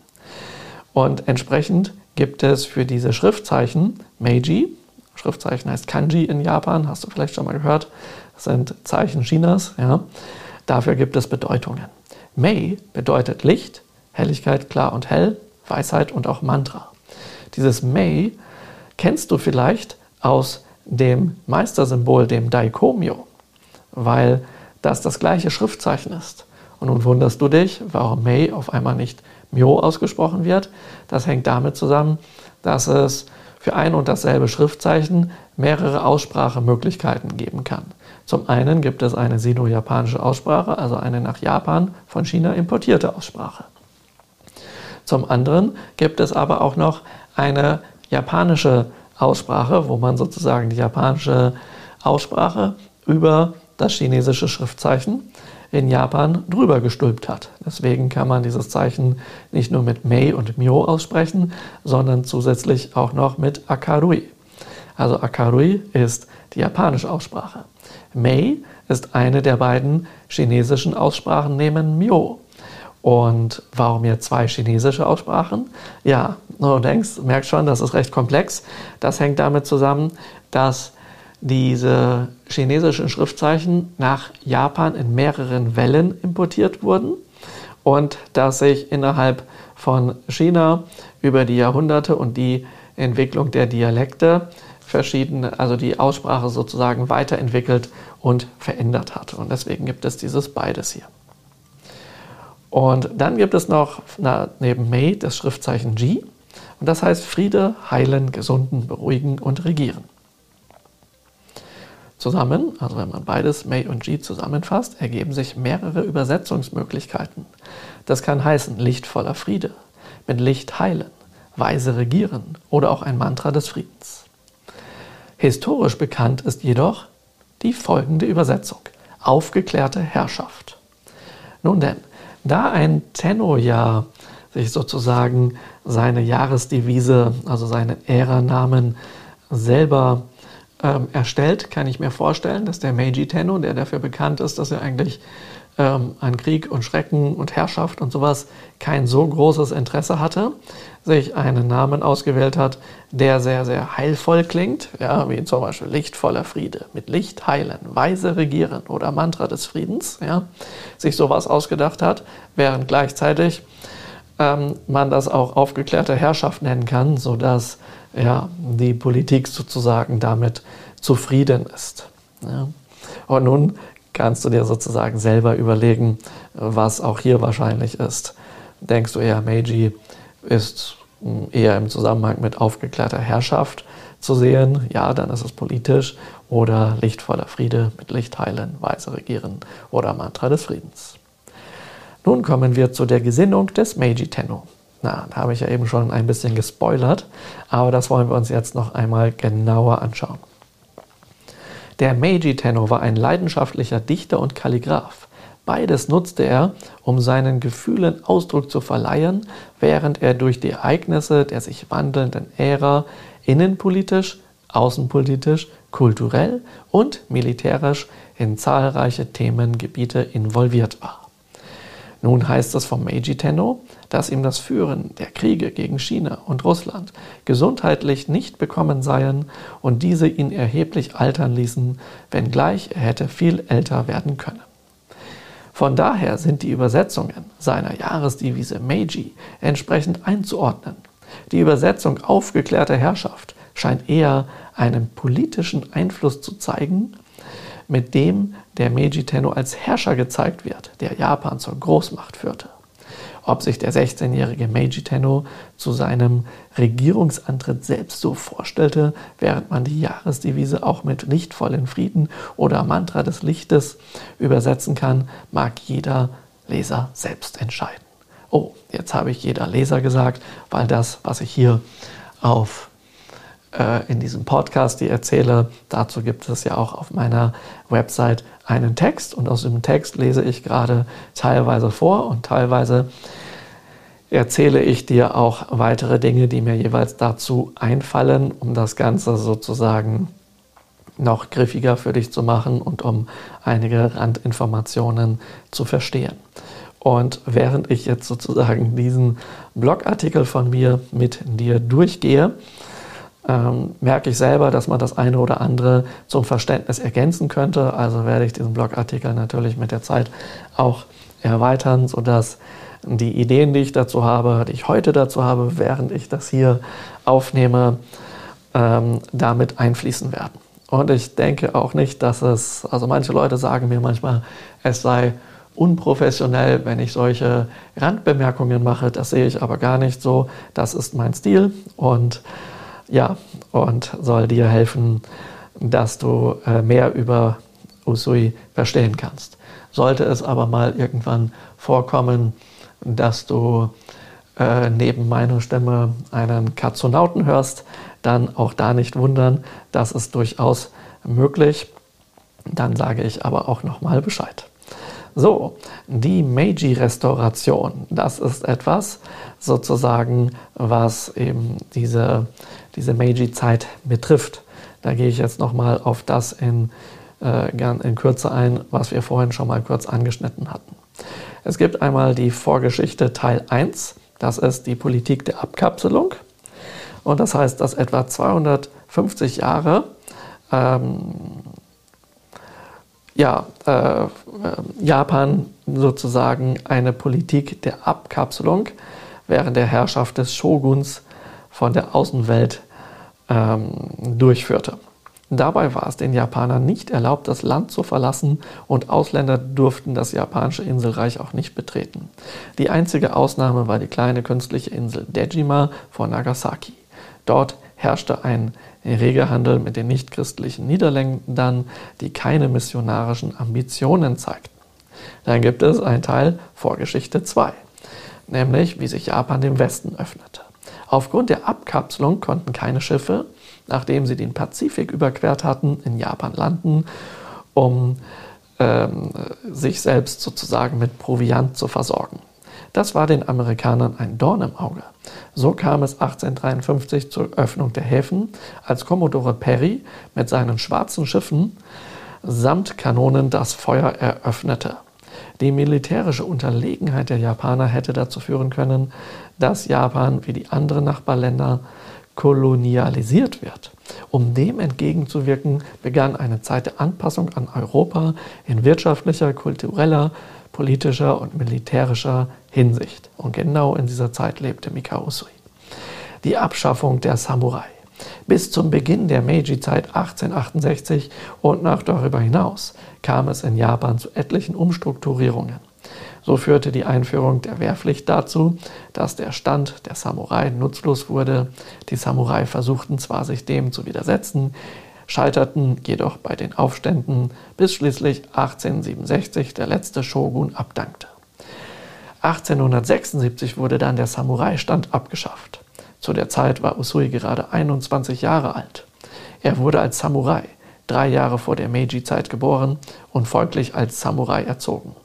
Und entsprechend gibt es für diese Schriftzeichen Meiji, Schriftzeichen heißt Kanji in Japan, hast du vielleicht schon mal gehört, das sind Zeichen Chinas, ja. Dafür gibt es Bedeutungen. Mei bedeutet Licht, Helligkeit, klar und hell, Weisheit und auch Mantra. Dieses Mei kennst du vielleicht aus dem Meistersymbol, dem Daikomyo, weil das das gleiche Schriftzeichen ist. Und nun wunderst du dich, warum Mei auf einmal nicht Myo ausgesprochen wird. Das hängt damit zusammen, dass es für ein und dasselbe Schriftzeichen mehrere Aussprachemöglichkeiten geben kann. Zum einen gibt es eine sino-japanische Aussprache, also eine nach Japan von China importierte Aussprache. Zum anderen gibt es aber auch noch eine japanische Aussprache, wo man sozusagen die japanische Aussprache über das chinesische Schriftzeichen in Japan drüber gestülpt hat. Deswegen kann man dieses Zeichen nicht nur mit Mei und Myo aussprechen, sondern zusätzlich auch noch mit Akarui. Also Akarui ist die japanische Aussprache. Mei ist eine der beiden chinesischen Aussprachen neben Myo. Und warum jetzt zwei chinesische Aussprachen? Ja, du denkst, merkst schon, das ist recht komplex. Das hängt damit zusammen, dass diese chinesischen Schriftzeichen nach Japan in mehreren Wellen importiert wurden und dass sich innerhalb von China über die Jahrhunderte und die Entwicklung der Dialekte verschiedene, also die Aussprache sozusagen weiterentwickelt und verändert hat. Und deswegen gibt es dieses beides hier. Und dann gibt es noch na, neben Mei das Schriftzeichen Ji. Und das heißt Friede, heilen, gesunden, beruhigen und regieren. Zusammen, also wenn man beides Mei und Ji zusammenfasst, ergeben sich mehrere Übersetzungsmöglichkeiten. Das kann heißen Licht voller Friede, mit Licht heilen, weise regieren oder auch ein Mantra des Friedens. Historisch bekannt ist jedoch die folgende Übersetzung. Aufgeklärte Herrschaft. Nun denn, da ein Tenno ja sich sozusagen seine Jahresdevise, also seinen Ära-Namen selber ähm, erstellt, kann ich mir vorstellen, dass der Meiji Tenno, der dafür bekannt ist, dass er eigentlich ähm, an Krieg und Schrecken und Herrschaft und sowas kein so großes Interesse hatte, sich einen Namen ausgewählt hat, der sehr, sehr heilvoll klingt, ja, wie zum Beispiel lichtvoller Friede, mit Licht heilen, weise regieren oder Mantra des Friedens, ja, sich sowas ausgedacht hat, während gleichzeitig ähm, man das auch aufgeklärte Herrschaft nennen kann, sodass ja, die Politik sozusagen damit zufrieden ist. Ja. Und nun kannst du dir sozusagen selber überlegen, was auch hier wahrscheinlich ist. Denkst du eher, Meiji ist hm, eher im Zusammenhang mit aufgeklärter Herrschaft zu sehen? Ja, dann ist es politisch. Oder lichtvoller Friede mit Licht heilen, weise regieren oder Mantra des Friedens. Nun kommen wir zu der Gesinnung des Meiji Tenno. Na, da habe ich ja eben schon ein bisschen gespoilert, aber das wollen wir uns jetzt noch einmal genauer anschauen. Der Meiji Tenno war ein leidenschaftlicher Dichter und Kalligraph. Beides nutzte er, um seinen Gefühlen Ausdruck zu verleihen, während er durch die Ereignisse der sich wandelnden Ära innenpolitisch, außenpolitisch, kulturell und militärisch in zahlreiche Themengebiete involviert war. Nun heißt es vom Meiji Tenno, dass ihm das Führen der Kriege gegen China und Russland gesundheitlich nicht bekommen seien und diese ihn erheblich altern ließen, wenngleich er hätte viel älter werden können. Von daher sind die Übersetzungen seiner Jahresdevise Meiji entsprechend einzuordnen. Die Übersetzung aufgeklärte Herrschaft scheint eher einen politischen Einfluss zu zeigen mit dem der Meiji Tenno als Herrscher gezeigt wird, der Japan zur Großmacht führte. Ob sich der 16-jährige Meiji Tenno zu seinem Regierungsantritt selbst so vorstellte, während man die Jahresdevise auch mit lichtvollen Frieden oder Mantra des Lichtes übersetzen kann, mag jeder Leser selbst entscheiden. Oh, jetzt habe ich jeder Leser gesagt, weil das, was ich hier auf in diesem Podcast, die erzähle. Dazu gibt es ja auch auf meiner Website einen Text und aus dem Text lese ich gerade teilweise vor und teilweise erzähle ich dir auch weitere Dinge, die mir jeweils dazu einfallen, um das Ganze sozusagen noch griffiger für dich zu machen und um einige Randinformationen zu verstehen. Und während ich jetzt sozusagen diesen Blogartikel von mir mit dir durchgehe, ähm, merke ich selber, dass man das eine oder andere zum Verständnis ergänzen könnte. Also werde ich diesen Blogartikel natürlich mit der Zeit auch erweitern, sodass die Ideen, die ich dazu habe, die ich heute dazu habe, während ich das hier aufnehme, ähm, damit einfließen werden. Und ich denke auch nicht, dass es, also manche Leute sagen mir manchmal, es sei unprofessionell, wenn ich solche Randbemerkungen mache. Das sehe ich aber gar nicht so. Das ist mein Stil und ja, und soll dir helfen, dass du äh, mehr über Usui verstehen kannst. Sollte es aber mal irgendwann vorkommen, dass du äh, neben meiner Stimme einen Katzonauten hörst, dann auch da nicht wundern, das ist durchaus möglich. Dann sage ich aber auch nochmal Bescheid. So, die Meiji-Restauration, das ist etwas sozusagen, was eben diese diese Meiji-Zeit betrifft. Da gehe ich jetzt nochmal auf das in, äh, in Kürze ein, was wir vorhin schon mal kurz angeschnitten hatten. Es gibt einmal die Vorgeschichte Teil 1, das ist die Politik der Abkapselung. Und das heißt, dass etwa 250 Jahre ähm, ja, äh, Japan sozusagen eine Politik der Abkapselung während der Herrschaft des Shoguns von der Außenwelt ähm, durchführte. Dabei war es den Japanern nicht erlaubt, das Land zu verlassen und Ausländer durften das japanische Inselreich auch nicht betreten. Die einzige Ausnahme war die kleine künstliche Insel Dejima vor Nagasaki. Dort herrschte ein reger Handel mit den nichtchristlichen Niederländern, die keine missionarischen Ambitionen zeigten. Dann gibt es einen Teil Vorgeschichte 2, nämlich wie sich Japan dem Westen öffnete. Aufgrund der Abkapselung konnten keine Schiffe, nachdem sie den Pazifik überquert hatten, in Japan landen, um ähm, sich selbst sozusagen mit Proviant zu versorgen. Das war den Amerikanern ein Dorn im Auge. So kam es 1853 zur Öffnung der Häfen, als Commodore Perry mit seinen schwarzen Schiffen samt Kanonen das Feuer eröffnete. Die militärische Unterlegenheit der Japaner hätte dazu führen können, dass Japan wie die anderen Nachbarländer kolonialisiert wird. Um dem entgegenzuwirken, begann eine Zeit der Anpassung an Europa in wirtschaftlicher, kultureller, politischer und militärischer Hinsicht. Und genau in dieser Zeit lebte Mikao Usui. Die Abschaffung der Samurai. Bis zum Beginn der Meiji-Zeit 1868 und nach darüber hinaus kam es in Japan zu etlichen Umstrukturierungen. So führte die Einführung der Wehrpflicht dazu, dass der Stand der Samurai nutzlos wurde. Die Samurai versuchten zwar, sich dem zu widersetzen, scheiterten jedoch bei den Aufständen, bis schließlich 1867 der letzte Shogun abdankte. 1876 wurde dann der Samurai-Stand abgeschafft. Zu der Zeit war Usui gerade 21 Jahre alt. Er wurde als Samurai drei Jahre vor der Meiji-Zeit geboren und folglich als Samurai erzogen.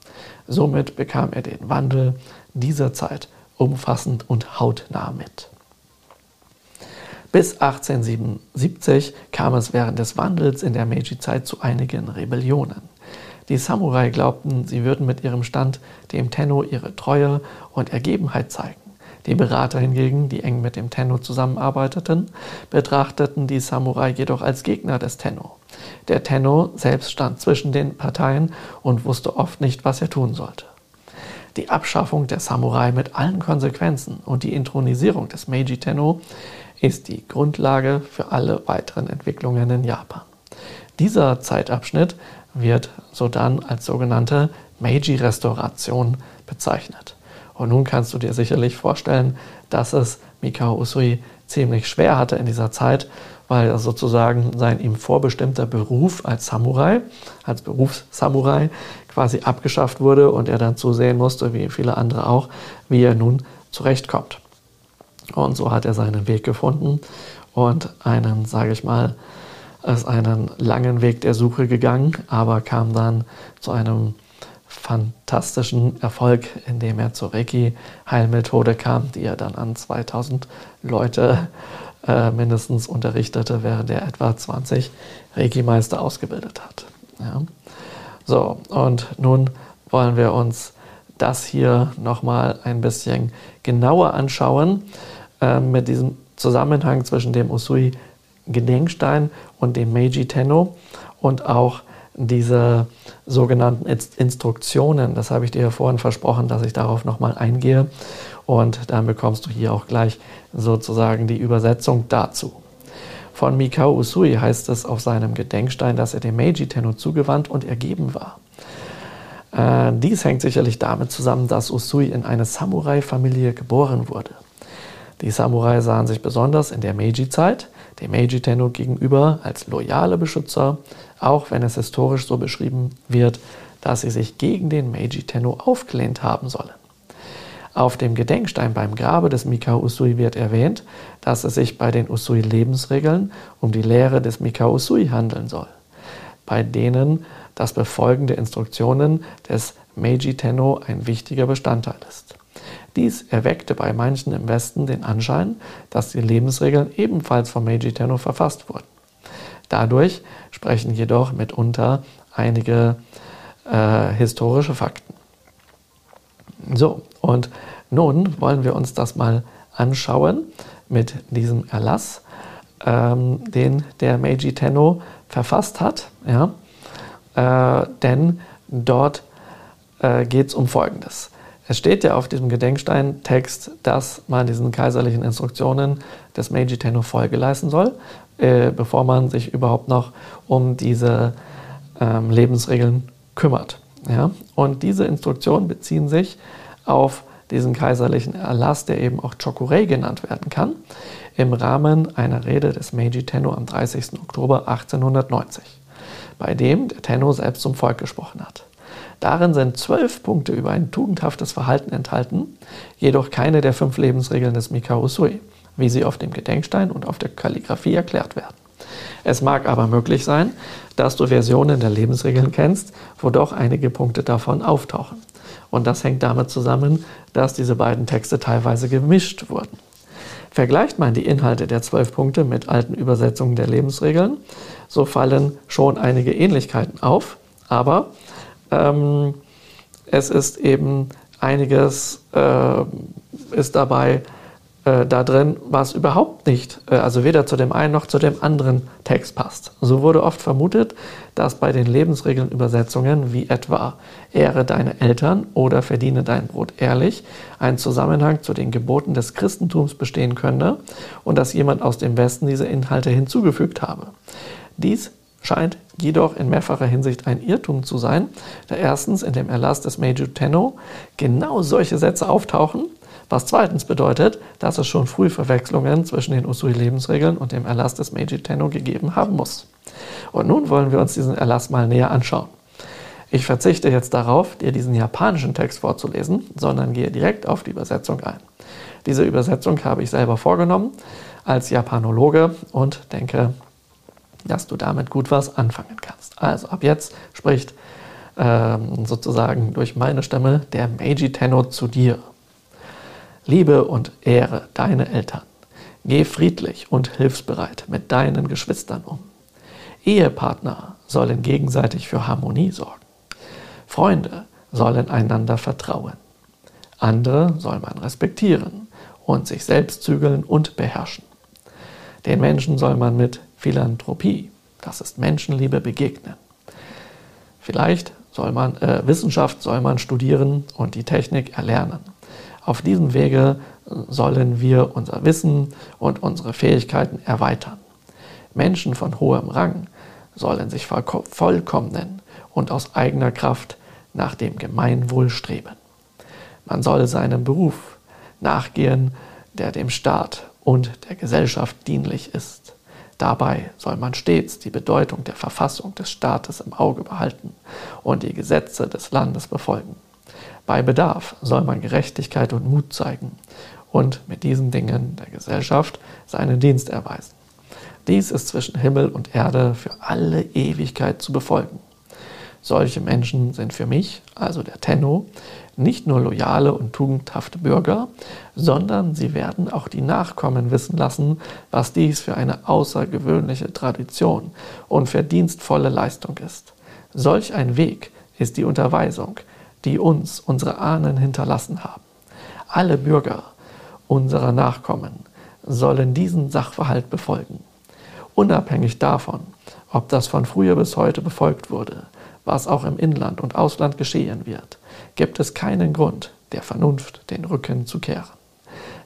Somit bekam er den Wandel dieser Zeit umfassend und hautnah mit. Bis 1877 kam es während des Wandels in der Meiji-Zeit zu einigen Rebellionen. Die Samurai glaubten, sie würden mit ihrem Stand dem Tenno ihre Treue und Ergebenheit zeigen. Die Berater hingegen, die eng mit dem Tenno zusammenarbeiteten, betrachteten die Samurai jedoch als Gegner des Tenno. Der Tenno selbst stand zwischen den Parteien und wusste oft nicht, was er tun sollte. Die Abschaffung der Samurai mit allen Konsequenzen und die Intronisierung des Meiji Tenno ist die Grundlage für alle weiteren Entwicklungen in Japan. Dieser Zeitabschnitt wird sodann als sogenannte Meiji-Restauration bezeichnet. Und nun kannst du dir sicherlich vorstellen, dass es Mikao Usui ziemlich schwer hatte in dieser Zeit, weil sozusagen sein ihm vorbestimmter Beruf als Samurai, als Berufssamurai quasi abgeschafft wurde und er dann zusehen musste, wie viele andere auch, wie er nun zurechtkommt. Und so hat er seinen Weg gefunden und einen, sage ich mal, ist einen langen Weg der Suche gegangen, aber kam dann zu einem fantastischen Erfolg, indem er zur Reiki-Heilmethode kam, die er dann an 2000 Leute äh, mindestens unterrichtete, während er etwa 20 Reiki-Meister ausgebildet hat. Ja. So, und nun wollen wir uns das hier nochmal ein bisschen genauer anschauen äh, mit diesem Zusammenhang zwischen dem Usui Gedenkstein und dem Meiji Tenno und auch diese sogenannten Instruktionen. Das habe ich dir ja vorhin versprochen, dass ich darauf nochmal eingehe. Und dann bekommst du hier auch gleich sozusagen die Übersetzung dazu. Von Mikao Usui heißt es auf seinem Gedenkstein, dass er dem Meiji Tenno zugewandt und ergeben war. Äh, dies hängt sicherlich damit zusammen, dass Usui in eine Samurai-Familie geboren wurde. Die Samurai sahen sich besonders in der Meiji-Zeit dem Meiji Tenno gegenüber als loyale Beschützer, auch wenn es historisch so beschrieben wird, dass sie sich gegen den Meiji Tenno aufgelehnt haben sollen. Auf dem Gedenkstein beim Grabe des Mikao Usui wird erwähnt, dass es sich bei den Usui-Lebensregeln um die Lehre des Mikao Usui handeln soll, bei denen das Befolgen der Instruktionen des Meiji Tenno ein wichtiger Bestandteil ist. Dies erweckte bei manchen im Westen den Anschein, dass die Lebensregeln ebenfalls von Meiji Tenno verfasst wurden. Dadurch sprechen jedoch mitunter einige äh, historische Fakten. So, und nun wollen wir uns das mal anschauen mit diesem Erlass, ähm, den der Meiji Tenno verfasst hat. Ja? Äh, denn dort äh, geht es um Folgendes. Es steht ja auf diesem Gedenkstein-Text, dass man diesen kaiserlichen Instruktionen des Meiji Tenno Folge leisten soll, äh, bevor man sich überhaupt noch um diese ähm, Lebensregeln kümmert. Ja? Und diese Instruktionen beziehen sich auf diesen kaiserlichen Erlass, der eben auch Chokurei genannt werden kann, im Rahmen einer Rede des Meiji Tenno am 30. Oktober 1890, bei dem der Tenno selbst zum Volk gesprochen hat. Darin sind zwölf Punkte über ein tugendhaftes Verhalten enthalten, jedoch keine der fünf Lebensregeln des Mikao Usui, wie sie auf dem Gedenkstein und auf der Kalligraphie erklärt werden. Es mag aber möglich sein, dass du Versionen der Lebensregeln kennst, wo doch einige Punkte davon auftauchen. Und das hängt damit zusammen, dass diese beiden Texte teilweise gemischt wurden. Vergleicht man die Inhalte der zwölf Punkte mit alten Übersetzungen der Lebensregeln, so fallen schon einige Ähnlichkeiten auf, aber ähm, es ist eben einiges äh, ist dabei äh, da drin, was überhaupt nicht, äh, also weder zu dem einen noch zu dem anderen Text passt. So wurde oft vermutet, dass bei den Lebensregeln-Übersetzungen wie etwa Ehre deine Eltern oder verdiene dein Brot ehrlich ein Zusammenhang zu den Geboten des Christentums bestehen könnte und dass jemand aus dem Westen diese Inhalte hinzugefügt habe. Dies scheint jedoch in mehrfacher Hinsicht ein Irrtum zu sein, da erstens in dem Erlass des Major Tenno genau solche Sätze auftauchen was zweitens bedeutet, dass es schon früh Verwechslungen zwischen den Usui-Lebensregeln und dem Erlass des Meiji Tenno gegeben haben muss. Und nun wollen wir uns diesen Erlass mal näher anschauen. Ich verzichte jetzt darauf, dir diesen japanischen Text vorzulesen, sondern gehe direkt auf die Übersetzung ein. Diese Übersetzung habe ich selber vorgenommen als Japanologe und denke, dass du damit gut was anfangen kannst. Also ab jetzt spricht ähm, sozusagen durch meine Stimme der Meiji Tenno zu dir. Liebe und ehre deine Eltern. Geh friedlich und hilfsbereit mit deinen Geschwistern um. Ehepartner sollen gegenseitig für Harmonie sorgen. Freunde sollen einander vertrauen. Andere soll man respektieren und sich selbst zügeln und beherrschen. Den Menschen soll man mit Philanthropie, das ist Menschenliebe, begegnen. Vielleicht soll man äh, Wissenschaft soll man studieren und die Technik erlernen. Auf diesem Wege sollen wir unser Wissen und unsere Fähigkeiten erweitern. Menschen von hohem Rang sollen sich vollkommnen und aus eigener Kraft nach dem Gemeinwohl streben. Man soll seinem Beruf nachgehen, der dem Staat und der Gesellschaft dienlich ist. Dabei soll man stets die Bedeutung der Verfassung des Staates im Auge behalten und die Gesetze des Landes befolgen. Bei Bedarf soll man Gerechtigkeit und Mut zeigen und mit diesen Dingen der Gesellschaft seinen Dienst erweisen. Dies ist zwischen Himmel und Erde für alle Ewigkeit zu befolgen. Solche Menschen sind für mich, also der Tenno, nicht nur loyale und tugendhafte Bürger, sondern sie werden auch die Nachkommen wissen lassen, was dies für eine außergewöhnliche Tradition und verdienstvolle Leistung ist. Solch ein Weg ist die Unterweisung, die uns unsere Ahnen hinterlassen haben. Alle Bürger unserer Nachkommen sollen diesen Sachverhalt befolgen. Unabhängig davon, ob das von früher bis heute befolgt wurde, was auch im Inland und Ausland geschehen wird, gibt es keinen Grund, der Vernunft den Rücken zu kehren.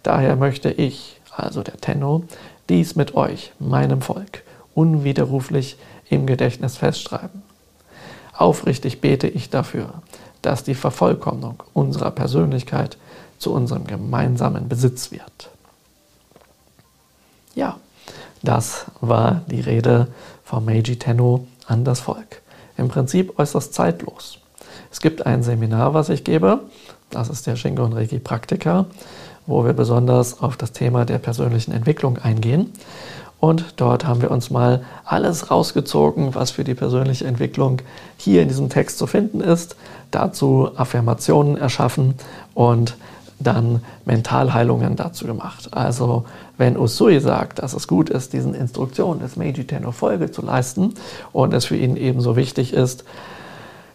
Daher möchte ich, also der Tenno, dies mit euch, meinem Volk, unwiderruflich im Gedächtnis festschreiben. Aufrichtig bete ich dafür, dass die Vervollkommnung unserer Persönlichkeit zu unserem gemeinsamen Besitz wird. Ja, das war die Rede von Meiji Tenno an das Volk. Im Prinzip äußerst zeitlos. Es gibt ein Seminar, was ich gebe, das ist der Shingon Reiki Praktiker, wo wir besonders auf das Thema der persönlichen Entwicklung eingehen. Und dort haben wir uns mal alles rausgezogen, was für die persönliche Entwicklung hier in diesem Text zu finden ist. Dazu Affirmationen erschaffen und dann Mentalheilungen dazu gemacht. Also wenn Usui sagt, dass es gut ist, diesen Instruktionen des Meiji Tenno Folge zu leisten und es für ihn ebenso wichtig ist,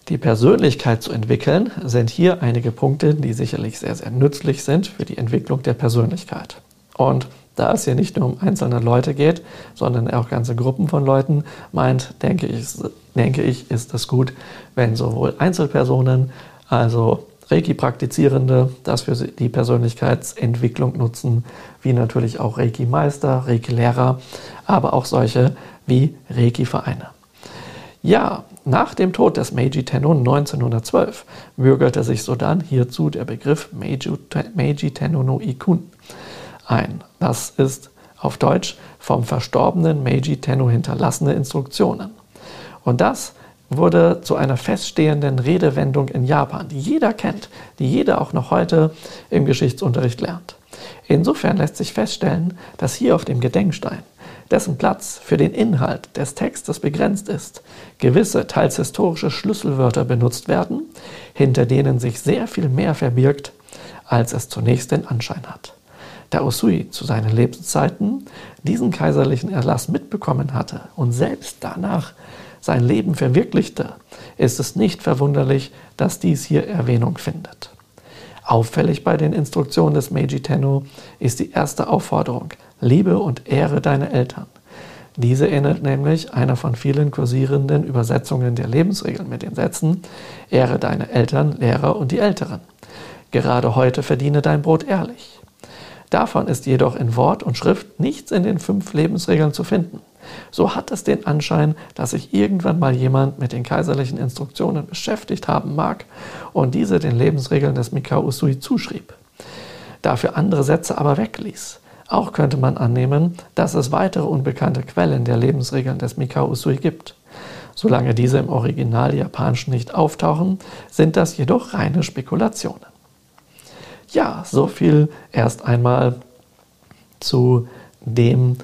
die Persönlichkeit zu entwickeln, sind hier einige Punkte, die sicherlich sehr, sehr nützlich sind für die Entwicklung der Persönlichkeit. Und da es hier nicht nur um einzelne Leute geht, sondern auch ganze Gruppen von Leuten meint, denke ich, denke ich, ist es gut, wenn sowohl Einzelpersonen, also Reiki-Praktizierende, das für die Persönlichkeitsentwicklung nutzen, wie natürlich auch Reiki-Meister, Reiki-Lehrer, aber auch solche wie Reiki-Vereine. Ja, nach dem Tod des Meiji Tenno 1912 bürgerte sich sodann hierzu der Begriff Meiji Tenno no Ikun ein. Das ist auf Deutsch vom verstorbenen Meiji Tenno hinterlassene Instruktionen. Und das wurde zu einer feststehenden Redewendung in Japan, die jeder kennt, die jeder auch noch heute im Geschichtsunterricht lernt. Insofern lässt sich feststellen, dass hier auf dem Gedenkstein dessen Platz für den Inhalt des Textes begrenzt ist, gewisse, teils historische Schlüsselwörter benutzt werden, hinter denen sich sehr viel mehr verbirgt, als es zunächst den Anschein hat. Da Usui zu seinen Lebenszeiten diesen kaiserlichen Erlass mitbekommen hatte und selbst danach sein Leben verwirklichte, ist es nicht verwunderlich, dass dies hier Erwähnung findet. Auffällig bei den Instruktionen des Meiji Tenno ist die erste Aufforderung, liebe und ehre deine Eltern. Diese ähnelt nämlich einer von vielen kursierenden Übersetzungen der Lebensregeln mit den Sätzen, ehre deine Eltern, Lehrer und die Älteren. Gerade heute verdiene dein Brot ehrlich. Davon ist jedoch in Wort und Schrift nichts in den fünf Lebensregeln zu finden. So hat es den Anschein, dass sich irgendwann mal jemand mit den kaiserlichen Instruktionen beschäftigt haben mag und diese den Lebensregeln des Mikao Usui zuschrieb, dafür andere Sätze aber wegließ. Auch könnte man annehmen, dass es weitere unbekannte Quellen der Lebensregeln des Mikao Usui gibt. Solange diese im Original Japanischen nicht auftauchen, sind das jedoch reine Spekulationen. Ja, so viel erst einmal zu dem,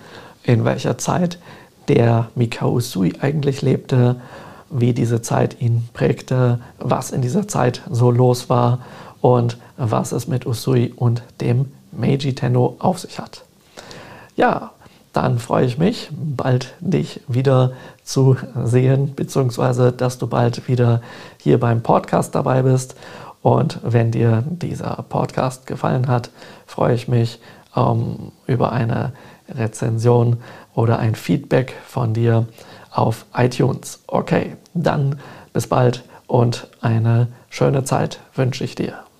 in welcher Zeit der Mikao Usui eigentlich lebte, wie diese Zeit ihn prägte, was in dieser Zeit so los war und was es mit Usui und dem Meiji Tenno auf sich hat. Ja, dann freue ich mich, bald dich wieder zu sehen, beziehungsweise dass du bald wieder hier beim Podcast dabei bist. Und wenn dir dieser Podcast gefallen hat, freue ich mich ähm, über eine Rezension oder ein Feedback von dir auf iTunes. Okay, dann bis bald und eine schöne Zeit wünsche ich dir.